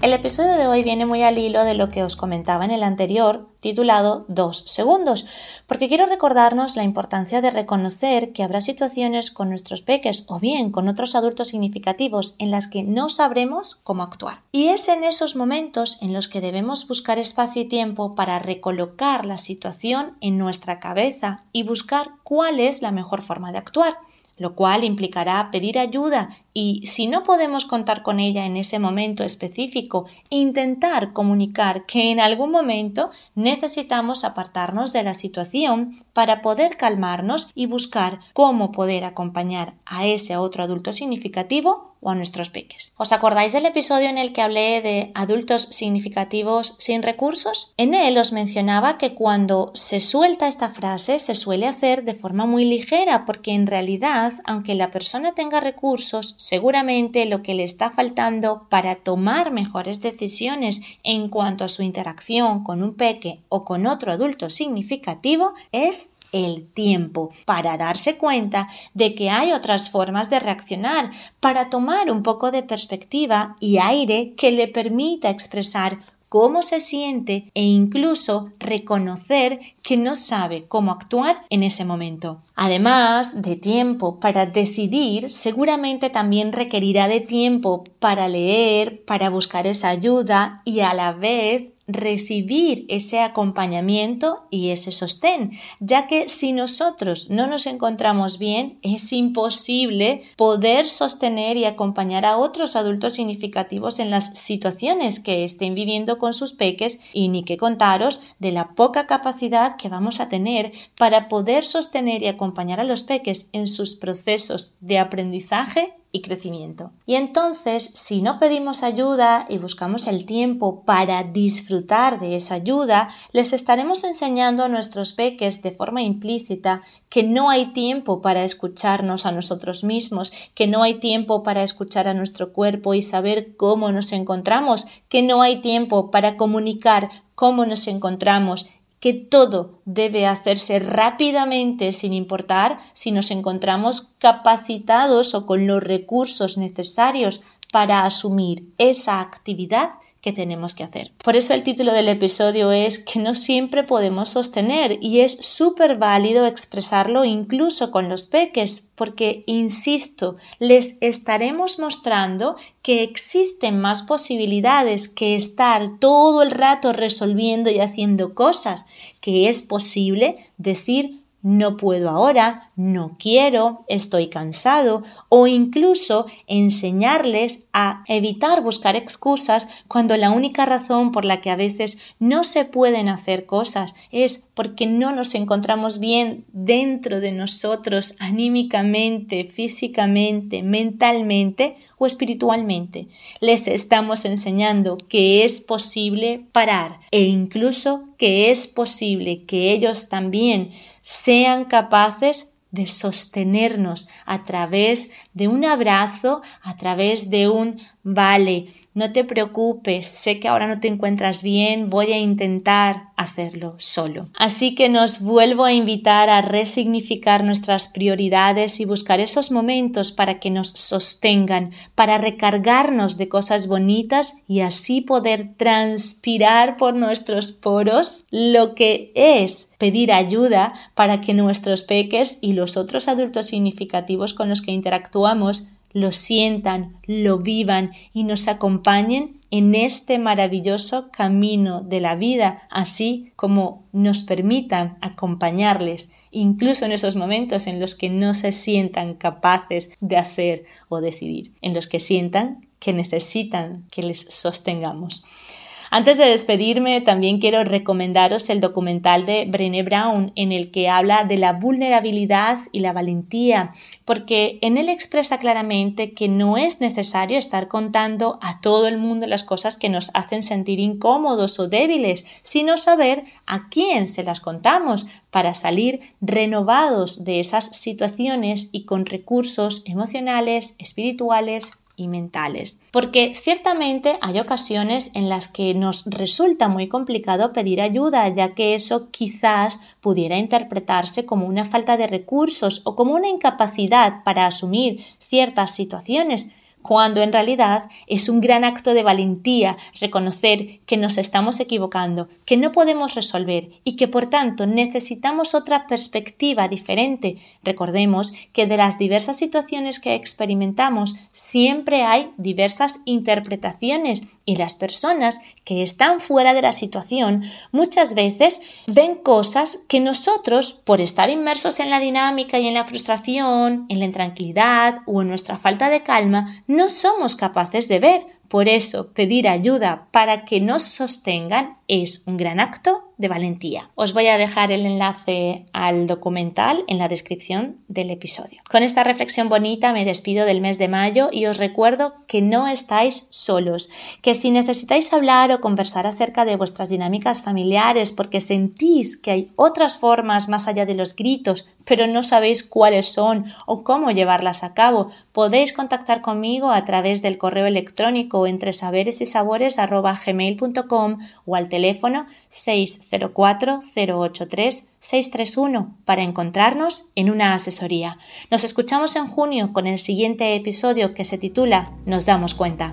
El episodio de hoy viene muy al hilo de lo que os comentaba en el anterior, titulado Dos segundos, porque quiero recordarnos la importancia de reconocer que habrá situaciones con nuestros peques o bien con otros adultos significativos en las que no sabremos cómo actuar. Y es en esos momentos en los que debemos buscar espacio y tiempo para recolocar la situación en nuestra cabeza y buscar cuál es la mejor forma de actuar lo cual implicará pedir ayuda y, si no podemos contar con ella en ese momento específico, intentar comunicar que en algún momento necesitamos apartarnos de la situación para poder calmarnos y buscar cómo poder acompañar a ese otro adulto significativo o a nuestros peques. ¿Os acordáis del episodio en el que hablé de adultos significativos sin recursos? En él os mencionaba que cuando se suelta esta frase se suele hacer de forma muy ligera porque en realidad, aunque la persona tenga recursos, seguramente lo que le está faltando para tomar mejores decisiones en cuanto a su interacción con un peque o con otro adulto significativo es el tiempo para darse cuenta de que hay otras formas de reaccionar, para tomar un poco de perspectiva y aire que le permita expresar cómo se siente e incluso reconocer que no sabe cómo actuar en ese momento. Además de tiempo para decidir, seguramente también requerirá de tiempo para leer, para buscar esa ayuda y a la vez recibir ese acompañamiento y ese sostén, ya que si nosotros no nos encontramos bien, es imposible poder sostener y acompañar a otros adultos significativos en las situaciones que estén viviendo con sus peques y ni que contaros de la poca capacidad que vamos a tener para poder sostener y acompañar a los peques en sus procesos de aprendizaje y crecimiento. Y entonces, si no pedimos ayuda y buscamos el tiempo para disfrutar de esa ayuda, les estaremos enseñando a nuestros peques de forma implícita que no hay tiempo para escucharnos a nosotros mismos, que no hay tiempo para escuchar a nuestro cuerpo y saber cómo nos encontramos, que no hay tiempo para comunicar cómo nos encontramos que todo debe hacerse rápidamente sin importar si nos encontramos capacitados o con los recursos necesarios para asumir esa actividad tenemos que hacer. Por eso el título del episodio es que no siempre podemos sostener y es súper válido expresarlo incluso con los peques porque, insisto, les estaremos mostrando que existen más posibilidades que estar todo el rato resolviendo y haciendo cosas, que es posible decir no puedo ahora, no quiero, estoy cansado o incluso enseñarles a evitar buscar excusas cuando la única razón por la que a veces no se pueden hacer cosas es porque no nos encontramos bien dentro de nosotros anímicamente, físicamente, mentalmente o espiritualmente. Les estamos enseñando que es posible parar e incluso que es posible que ellos también sean capaces de sostenernos a través de un abrazo, a través de un vale, no te preocupes, sé que ahora no te encuentras bien, voy a intentar hacerlo solo. Así que nos vuelvo a invitar a resignificar nuestras prioridades y buscar esos momentos para que nos sostengan, para recargarnos de cosas bonitas y así poder transpirar por nuestros poros lo que es pedir ayuda para que nuestros peques y los otros adultos significativos con los que interactuamos lo sientan, lo vivan y nos acompañen en este maravilloso camino de la vida, así como nos permitan acompañarles, incluso en esos momentos en los que no se sientan capaces de hacer o decidir, en los que sientan que necesitan que les sostengamos. Antes de despedirme, también quiero recomendaros el documental de Brené Brown en el que habla de la vulnerabilidad y la valentía, porque en él expresa claramente que no es necesario estar contando a todo el mundo las cosas que nos hacen sentir incómodos o débiles, sino saber a quién se las contamos para salir renovados de esas situaciones y con recursos emocionales, espirituales, y mentales. Porque ciertamente hay ocasiones en las que nos resulta muy complicado pedir ayuda, ya que eso quizás pudiera interpretarse como una falta de recursos o como una incapacidad para asumir ciertas situaciones, cuando en realidad es un gran acto de valentía reconocer que nos estamos equivocando, que no podemos resolver y que por tanto necesitamos otra perspectiva diferente. Recordemos que de las diversas situaciones que experimentamos siempre hay diversas interpretaciones y las personas que están fuera de la situación muchas veces ven cosas que nosotros, por estar inmersos en la dinámica y en la frustración, en la intranquilidad o en nuestra falta de calma, no somos capaces de ver. Por eso, pedir ayuda para que nos sostengan es un gran acto de valentía. Os voy a dejar el enlace al documental en la descripción del episodio. Con esta reflexión bonita me despido del mes de mayo y os recuerdo que no estáis solos, que si necesitáis hablar o conversar acerca de vuestras dinámicas familiares porque sentís que hay otras formas más allá de los gritos, pero no sabéis cuáles son o cómo llevarlas a cabo, podéis contactar conmigo a través del correo electrónico entre saberes y sabores o al teléfono 604 083 631 para encontrarnos en una asesoría. Nos escuchamos en junio con el siguiente episodio que se titula Nos damos cuenta.